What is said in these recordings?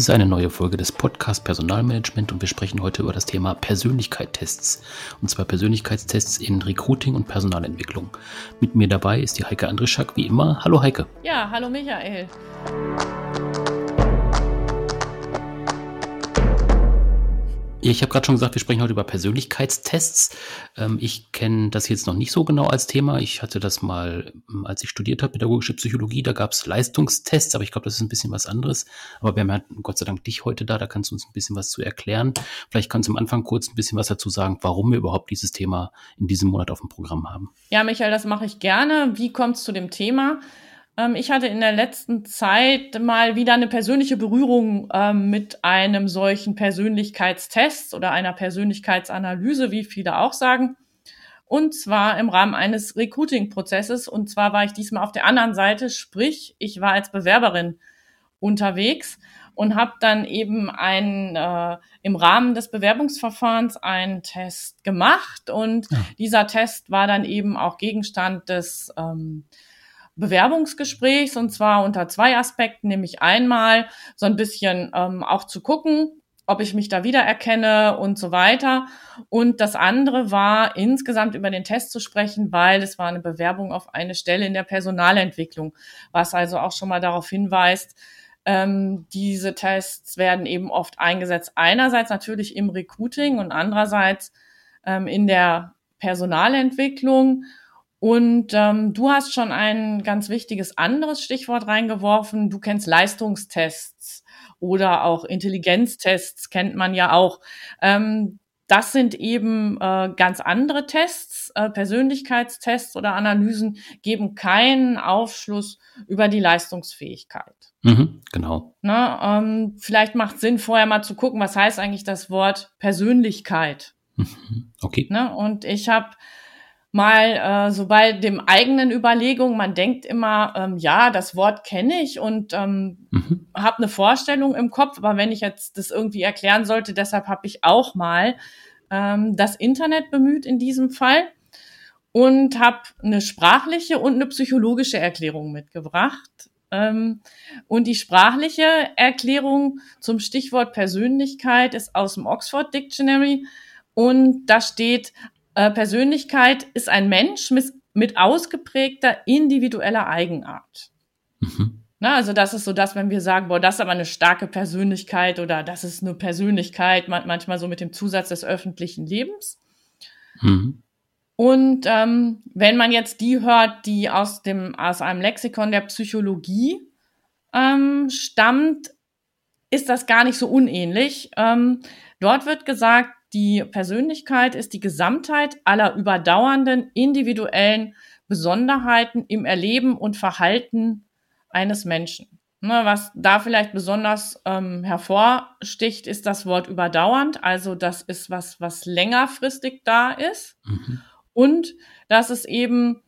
Ist eine neue Folge des Podcast Personalmanagement und wir sprechen heute über das Thema Persönlichkeitstests. Und zwar Persönlichkeitstests in Recruiting und Personalentwicklung. Mit mir dabei ist die Heike Andrischak wie immer. Hallo Heike. Ja, hallo Michael. Ich habe gerade schon gesagt, wir sprechen heute über Persönlichkeitstests. Ähm, ich kenne das jetzt noch nicht so genau als Thema. Ich hatte das mal, ähm, als ich studiert habe, pädagogische Psychologie, da gab es Leistungstests, aber ich glaube, das ist ein bisschen was anderes. Aber wir haben ja Gott sei Dank dich heute da, da kannst du uns ein bisschen was zu erklären. Vielleicht kannst du am Anfang kurz ein bisschen was dazu sagen, warum wir überhaupt dieses Thema in diesem Monat auf dem Programm haben. Ja, Michael, das mache ich gerne. Wie kommt es zu dem Thema? Ähm, ich hatte in der letzten Zeit mal wieder eine persönliche Berührung ähm, mit einem solchen Persönlichkeitstest oder einer Persönlichkeitsanalyse, wie viele auch sagen. Und zwar im Rahmen eines Recruiting-Prozesses. Und zwar war ich diesmal auf der anderen Seite, sprich, ich war als Bewerberin unterwegs und habe dann eben einen, äh, im Rahmen des Bewerbungsverfahrens einen Test gemacht. Und ja. dieser Test war dann eben auch Gegenstand des ähm, Bewerbungsgesprächs und zwar unter zwei Aspekten, nämlich einmal so ein bisschen ähm, auch zu gucken, ob ich mich da wiedererkenne und so weiter. Und das andere war insgesamt über den Test zu sprechen, weil es war eine Bewerbung auf eine Stelle in der Personalentwicklung, was also auch schon mal darauf hinweist, ähm, diese Tests werden eben oft eingesetzt. Einerseits natürlich im Recruiting und andererseits ähm, in der Personalentwicklung. Und ähm, du hast schon ein ganz wichtiges anderes Stichwort reingeworfen. Du kennst Leistungstests oder auch Intelligenztests, kennt man ja auch. Ähm, das sind eben äh, ganz andere Tests. Äh, Persönlichkeitstests oder Analysen geben keinen Aufschluss über die Leistungsfähigkeit. Mhm, genau. Na, ähm, vielleicht macht Sinn, vorher mal zu gucken, was heißt eigentlich das Wort Persönlichkeit. Mhm, okay. Na, und ich habe mal äh, so bei dem eigenen Überlegung, man denkt immer, ähm, ja, das Wort kenne ich und ähm, mhm. habe eine Vorstellung im Kopf, aber wenn ich jetzt das irgendwie erklären sollte, deshalb habe ich auch mal ähm, das Internet bemüht in diesem Fall und habe eine sprachliche und eine psychologische Erklärung mitgebracht. Ähm, und die sprachliche Erklärung zum Stichwort Persönlichkeit ist aus dem Oxford Dictionary und da steht äh, Persönlichkeit ist ein Mensch mit, mit ausgeprägter individueller Eigenart. Mhm. Na, also das ist so das, wenn wir sagen, boah, das ist aber eine starke Persönlichkeit oder das ist eine Persönlichkeit, manchmal so mit dem Zusatz des öffentlichen Lebens. Mhm. Und ähm, wenn man jetzt die hört, die aus dem aus einem Lexikon der Psychologie ähm, stammt, ist das gar nicht so unähnlich. Ähm, dort wird gesagt, die Persönlichkeit ist die Gesamtheit aller überdauernden individuellen Besonderheiten im Erleben und Verhalten eines Menschen. Ne, was da vielleicht besonders ähm, hervorsticht, ist das Wort überdauernd. Also das ist was, was längerfristig da ist. Mhm. Und dass es eben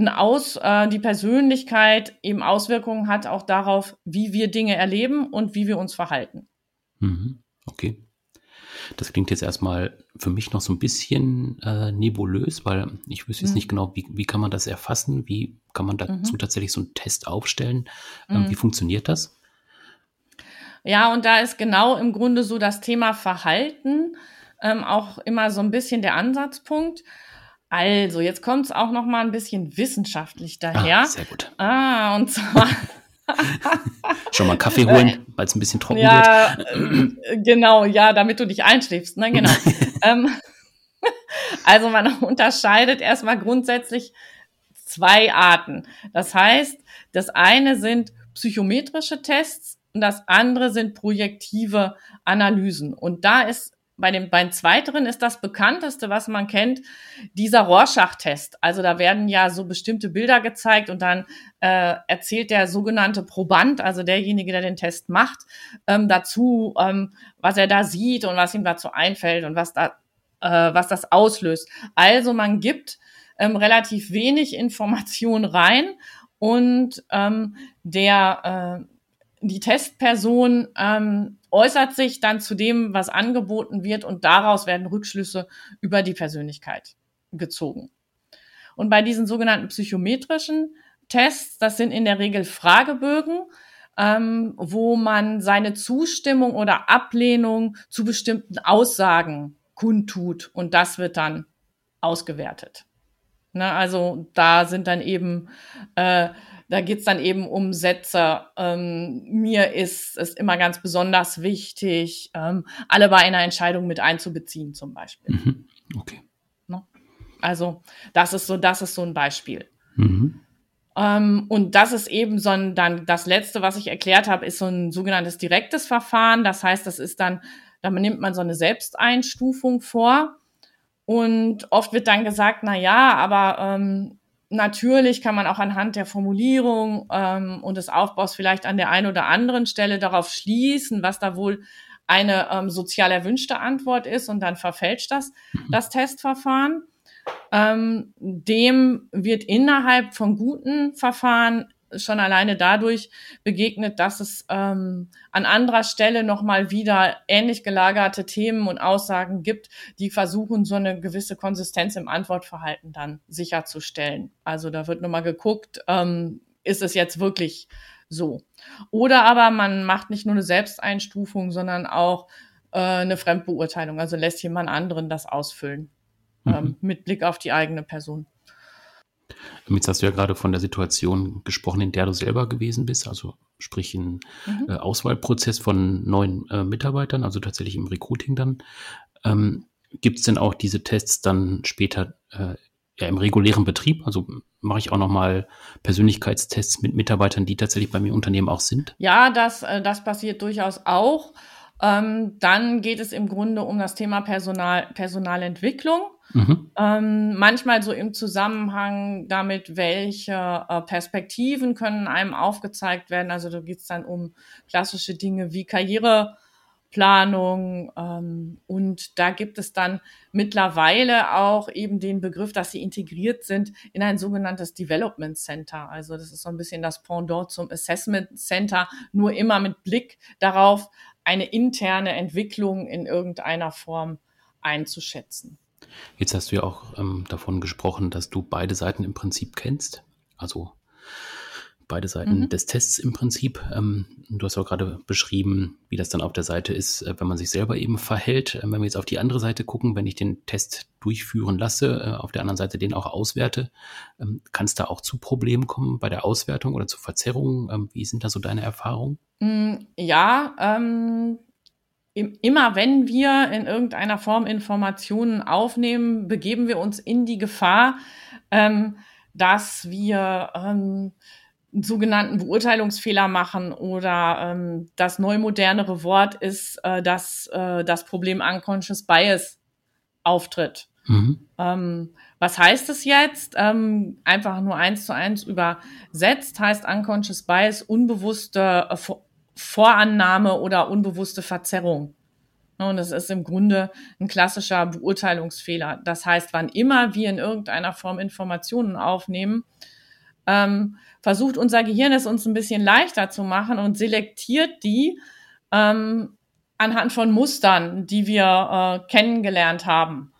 ein Aus, äh, die Persönlichkeit eben Auswirkungen hat auch darauf, wie wir Dinge erleben und wie wir uns verhalten. Mhm. Okay. Das klingt jetzt erstmal für mich noch so ein bisschen äh, nebulös, weil ich wüsste jetzt mhm. nicht genau, wie, wie kann man das erfassen, wie kann man dazu mhm. tatsächlich so einen Test aufstellen, ähm, mhm. wie funktioniert das? Ja, und da ist genau im Grunde so das Thema Verhalten ähm, auch immer so ein bisschen der Ansatzpunkt. Also, jetzt kommt es auch noch mal ein bisschen wissenschaftlich daher. Ah, sehr gut. Ah, und zwar Schon mal Kaffee holen, weil es ein bisschen trocken ja, wird. Äh, genau, ja, damit du dich einschläfst. Ne? Genau. ähm, also man unterscheidet erstmal grundsätzlich zwei Arten. Das heißt, das eine sind psychometrische Tests und das andere sind projektive Analysen. Und da ist bei dem, beim zweiteren ist das bekannteste, was man kennt, dieser Rorschach-Test. Also da werden ja so bestimmte Bilder gezeigt und dann äh, erzählt der sogenannte Proband, also derjenige, der den Test macht, ähm, dazu, ähm, was er da sieht und was ihm dazu einfällt und was da, äh, was das auslöst. Also man gibt ähm, relativ wenig Information rein und ähm, der äh, die Testperson ähm, äußert sich dann zu dem, was angeboten wird und daraus werden Rückschlüsse über die Persönlichkeit gezogen. Und bei diesen sogenannten psychometrischen Tests, das sind in der Regel Fragebögen, ähm, wo man seine Zustimmung oder Ablehnung zu bestimmten Aussagen kundtut und das wird dann ausgewertet. Ne, also da sind dann eben, äh, da geht's dann eben um Sätze. Ähm, mir ist es immer ganz besonders wichtig, ähm, alle bei einer Entscheidung mit einzubeziehen, zum Beispiel. Mhm. Okay. Ne? Also das ist so, das ist so ein Beispiel. Mhm. Ähm, und das ist eben so ein, dann das letzte, was ich erklärt habe, ist so ein sogenanntes direktes Verfahren. Das heißt, das ist dann, da nimmt man so eine Selbsteinstufung vor. Und oft wird dann gesagt, na ja, aber ähm, natürlich kann man auch anhand der Formulierung ähm, und des Aufbaus vielleicht an der einen oder anderen Stelle darauf schließen, was da wohl eine ähm, sozial erwünschte Antwort ist und dann verfälscht das mhm. das Testverfahren. Ähm, dem wird innerhalb von guten Verfahren schon alleine dadurch begegnet, dass es ähm, an anderer Stelle nochmal wieder ähnlich gelagerte Themen und Aussagen gibt, die versuchen, so eine gewisse Konsistenz im Antwortverhalten dann sicherzustellen. Also da wird nochmal geguckt, ähm, ist es jetzt wirklich so? Oder aber man macht nicht nur eine Selbsteinstufung, sondern auch äh, eine Fremdbeurteilung, also lässt jemand anderen das ausfüllen mhm. ähm, mit Blick auf die eigene Person. Jetzt hast du ja gerade von der Situation gesprochen, in der du selber gewesen bist, also sprich ein mhm. äh, Auswahlprozess von neuen äh, Mitarbeitern, also tatsächlich im Recruiting dann. Ähm, Gibt es denn auch diese Tests dann später äh, ja, im regulären Betrieb? Also mache ich auch nochmal Persönlichkeitstests mit Mitarbeitern, die tatsächlich bei mir im Unternehmen auch sind? Ja, das, äh, das passiert durchaus auch. Ähm, dann geht es im Grunde um das Thema Personal, Personalentwicklung. Mhm. Ähm, manchmal so im Zusammenhang damit, welche äh, Perspektiven können einem aufgezeigt werden. Also da geht es dann um klassische Dinge wie Karriereplanung ähm, und da gibt es dann mittlerweile auch eben den Begriff, dass sie integriert sind in ein sogenanntes Development Center. Also das ist so ein bisschen das Pendant zum Assessment Center, nur immer mit Blick darauf, eine interne Entwicklung in irgendeiner Form einzuschätzen. Jetzt hast du ja auch ähm, davon gesprochen, dass du beide Seiten im Prinzip kennst. Also beide Seiten mhm. des Tests im Prinzip. Ähm, du hast auch gerade beschrieben, wie das dann auf der Seite ist, äh, wenn man sich selber eben verhält. Äh, wenn wir jetzt auf die andere Seite gucken, wenn ich den Test durchführen lasse, äh, auf der anderen Seite den auch auswerte, ähm, kann es da auch zu Problemen kommen bei der Auswertung oder zu Verzerrungen? Ähm, wie sind da so deine Erfahrungen? Mm, ja, immer wenn wir in irgendeiner Form Informationen aufnehmen, begeben wir uns in die Gefahr, ähm, dass wir ähm, einen sogenannten Beurteilungsfehler machen oder ähm, das neu modernere Wort ist, äh, dass äh, das Problem Unconscious Bias auftritt. Mhm. Ähm, was heißt es jetzt? Ähm, einfach nur eins zu eins übersetzt heißt Unconscious Bias unbewusste äh, Vorannahme oder unbewusste Verzerrung. Und das ist im Grunde ein klassischer Beurteilungsfehler. Das heißt, wann immer wir in irgendeiner Form Informationen aufnehmen, ähm, versucht unser Gehirn es uns ein bisschen leichter zu machen und selektiert die ähm, anhand von Mustern, die wir äh, kennengelernt haben.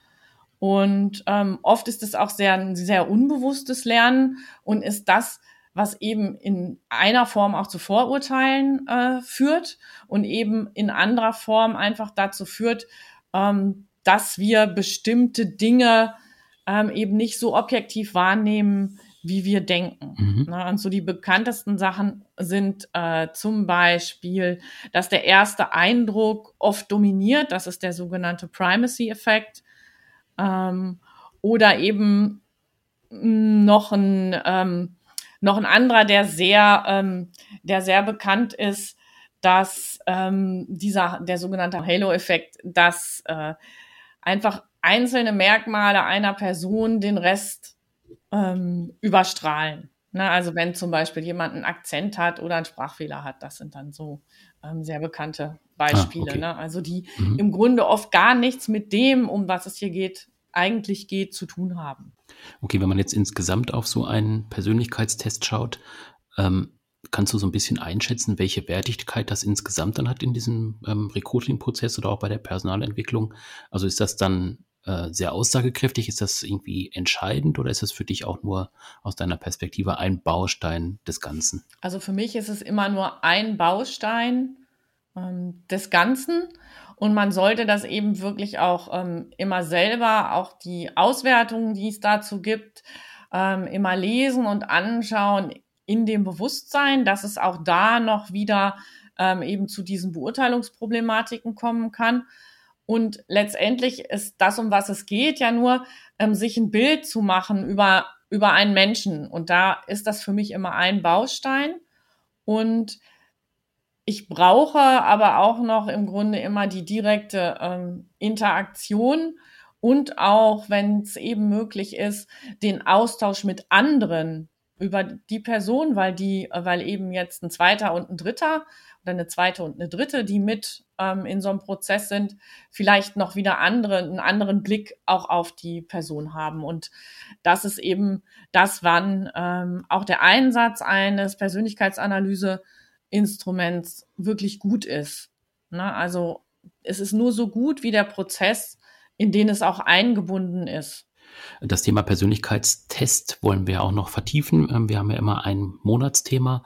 Und ähm, oft ist es auch sehr, ein sehr unbewusstes Lernen und ist das, was eben in einer Form auch zu Vorurteilen äh, führt und eben in anderer Form einfach dazu führt, ähm, dass wir bestimmte Dinge ähm, eben nicht so objektiv wahrnehmen, wie wir denken. Mhm. Na, und so die bekanntesten Sachen sind äh, zum Beispiel, dass der erste Eindruck oft dominiert, das ist der sogenannte Primacy-Effekt, ähm, oder eben noch ein ähm, noch ein anderer, der sehr, ähm, der sehr bekannt ist, dass ähm, dieser, der sogenannte Halo-Effekt, dass äh, einfach einzelne Merkmale einer Person den Rest ähm, überstrahlen. Ne? Also wenn zum Beispiel jemand einen Akzent hat oder einen Sprachfehler hat, das sind dann so ähm, sehr bekannte Beispiele. Ah, okay. ne? Also die mhm. im Grunde oft gar nichts mit dem, um was es hier geht, eigentlich geht, zu tun haben. Okay, wenn man jetzt insgesamt auf so einen Persönlichkeitstest schaut, ähm, kannst du so ein bisschen einschätzen, welche Wertigkeit das insgesamt dann hat in diesem ähm, Recruiting-Prozess oder auch bei der Personalentwicklung? Also ist das dann äh, sehr aussagekräftig. Ist das irgendwie entscheidend oder ist das für dich auch nur aus deiner Perspektive ein Baustein des Ganzen? Also für mich ist es immer nur ein Baustein ähm, des Ganzen. Und man sollte das eben wirklich auch ähm, immer selber, auch die Auswertungen, die es dazu gibt, ähm, immer lesen und anschauen in dem Bewusstsein, dass es auch da noch wieder ähm, eben zu diesen Beurteilungsproblematiken kommen kann. Und letztendlich ist das, um was es geht, ja nur, ähm, sich ein Bild zu machen über, über einen Menschen. Und da ist das für mich immer ein Baustein. Und ich brauche aber auch noch im Grunde immer die direkte ähm, Interaktion und auch, wenn es eben möglich ist, den Austausch mit anderen über die Person, weil die, weil eben jetzt ein zweiter und ein dritter oder eine zweite und eine dritte, die mit ähm, in so einem Prozess sind, vielleicht noch wieder andere, einen anderen Blick auch auf die Person haben. Und das ist eben das, wann ähm, auch der Einsatz eines Persönlichkeitsanalyse Instruments wirklich gut ist. Ne? Also es ist nur so gut wie der Prozess, in den es auch eingebunden ist. Das Thema Persönlichkeitstest wollen wir auch noch vertiefen. Ähm, wir haben ja immer ein Monatsthema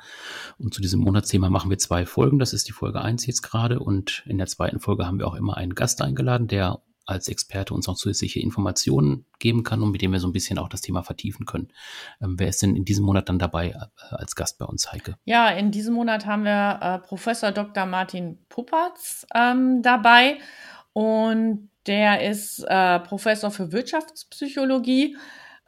und zu diesem Monatsthema machen wir zwei Folgen. Das ist die Folge eins jetzt gerade und in der zweiten Folge haben wir auch immer einen Gast eingeladen, der als Experte uns auch zusätzliche Informationen geben kann und mit dem wir so ein bisschen auch das Thema vertiefen können. Ähm, wer ist denn in diesem Monat dann dabei äh, als Gast bei uns, Heike? Ja, in diesem Monat haben wir äh, Professor Dr. Martin Puppertz ähm, dabei und der ist äh, Professor für Wirtschaftspsychologie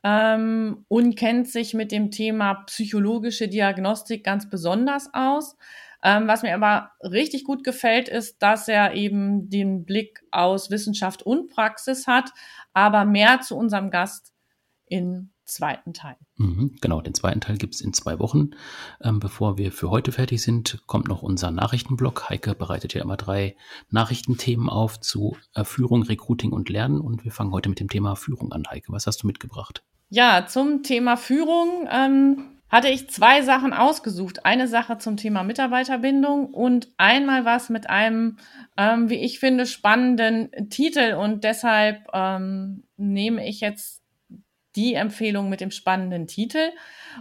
ähm, und kennt sich mit dem Thema psychologische Diagnostik ganz besonders aus. Ähm, was mir aber richtig gut gefällt, ist, dass er eben den Blick aus Wissenschaft und Praxis hat, aber mehr zu unserem Gast in zweiten Teil. Mhm, genau, den zweiten Teil gibt es in zwei Wochen. Ähm, bevor wir für heute fertig sind, kommt noch unser Nachrichtenblock. Heike bereitet ja immer drei Nachrichtenthemen auf zu äh, Führung, Recruiting und Lernen. Und wir fangen heute mit dem Thema Führung an. Heike, was hast du mitgebracht? Ja, zum Thema Führung ähm, hatte ich zwei Sachen ausgesucht. Eine Sache zum Thema Mitarbeiterbindung und einmal was mit einem, ähm, wie ich finde, spannenden Titel. Und deshalb ähm, nehme ich jetzt die Empfehlung mit dem spannenden Titel.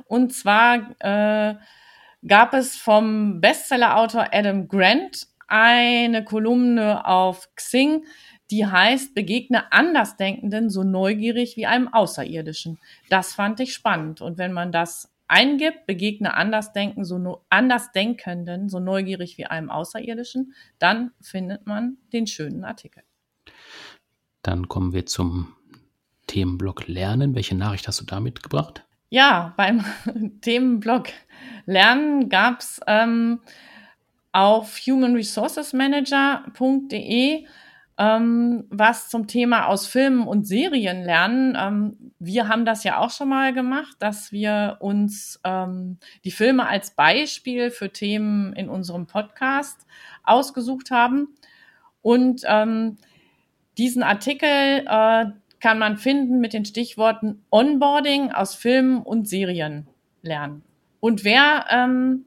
Und zwar äh, gab es vom Bestsellerautor Adam Grant eine Kolumne auf Xing, die heißt, begegne Andersdenkenden so neugierig wie einem Außerirdischen. Das fand ich spannend. Und wenn man das eingibt, begegne Andersdenken, so no Andersdenkenden so neugierig wie einem Außerirdischen, dann findet man den schönen Artikel. Dann kommen wir zum Themenblock Lernen. Welche Nachricht hast du da mitgebracht? Ja, beim Themenblock Lernen gab es ähm, auf humanresourcesmanager.de ähm, was zum Thema aus Filmen und Serien lernen. Ähm, wir haben das ja auch schon mal gemacht, dass wir uns ähm, die Filme als Beispiel für Themen in unserem Podcast ausgesucht haben. Und ähm, diesen Artikel, äh, kann man finden mit den Stichworten Onboarding aus Filmen und Serien lernen. Und wer ähm,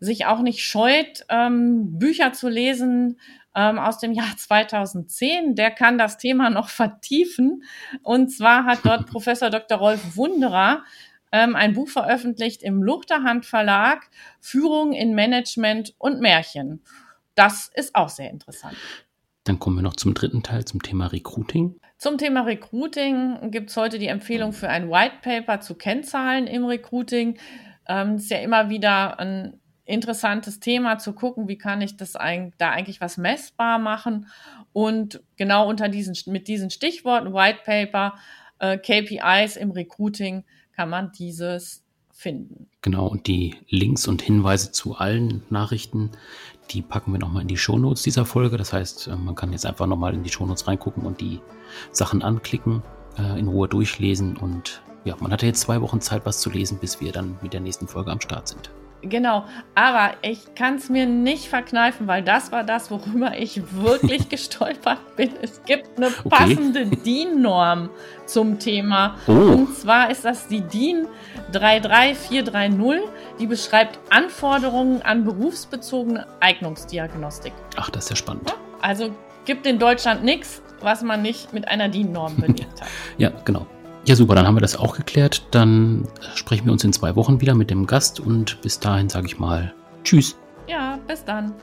sich auch nicht scheut, ähm, Bücher zu lesen ähm, aus dem Jahr 2010, der kann das Thema noch vertiefen. Und zwar hat dort Professor Dr. Rolf Wunderer ähm, ein Buch veröffentlicht im Luchterhand Verlag, Führung in Management und Märchen. Das ist auch sehr interessant. Dann kommen wir noch zum dritten Teil, zum Thema Recruiting. Zum Thema Recruiting gibt es heute die Empfehlung für ein White Paper zu Kennzahlen im Recruiting. Ähm, ist ja immer wieder ein interessantes Thema zu gucken, wie kann ich das ein, da eigentlich was messbar machen. Und genau unter diesen, mit diesen Stichworten White Paper, äh, KPIs im Recruiting kann man dieses finden. Genau, und die Links und Hinweise zu allen Nachrichten, die packen wir nochmal in die Shownotes dieser Folge. Das heißt, äh, man kann jetzt einfach nochmal in die Shownotes reingucken und die Sachen anklicken, äh, in Ruhe durchlesen. Und ja, man hatte jetzt zwei Wochen Zeit, was zu lesen, bis wir dann mit der nächsten Folge am Start sind. Genau, aber ich kann es mir nicht verkneifen, weil das war das, worüber ich wirklich gestolpert bin. Es gibt eine passende okay. DIN-Norm zum Thema. Oh. Und zwar ist das die DIN 33430. Die beschreibt Anforderungen an berufsbezogene Eignungsdiagnostik. Ach, das ist ja spannend. Also gibt in Deutschland nichts, was man nicht mit einer DIN-Norm belegt hat. ja, genau. Ja, super, dann haben wir das auch geklärt. Dann sprechen wir uns in zwei Wochen wieder mit dem Gast und bis dahin sage ich mal Tschüss. Ja, bis dann.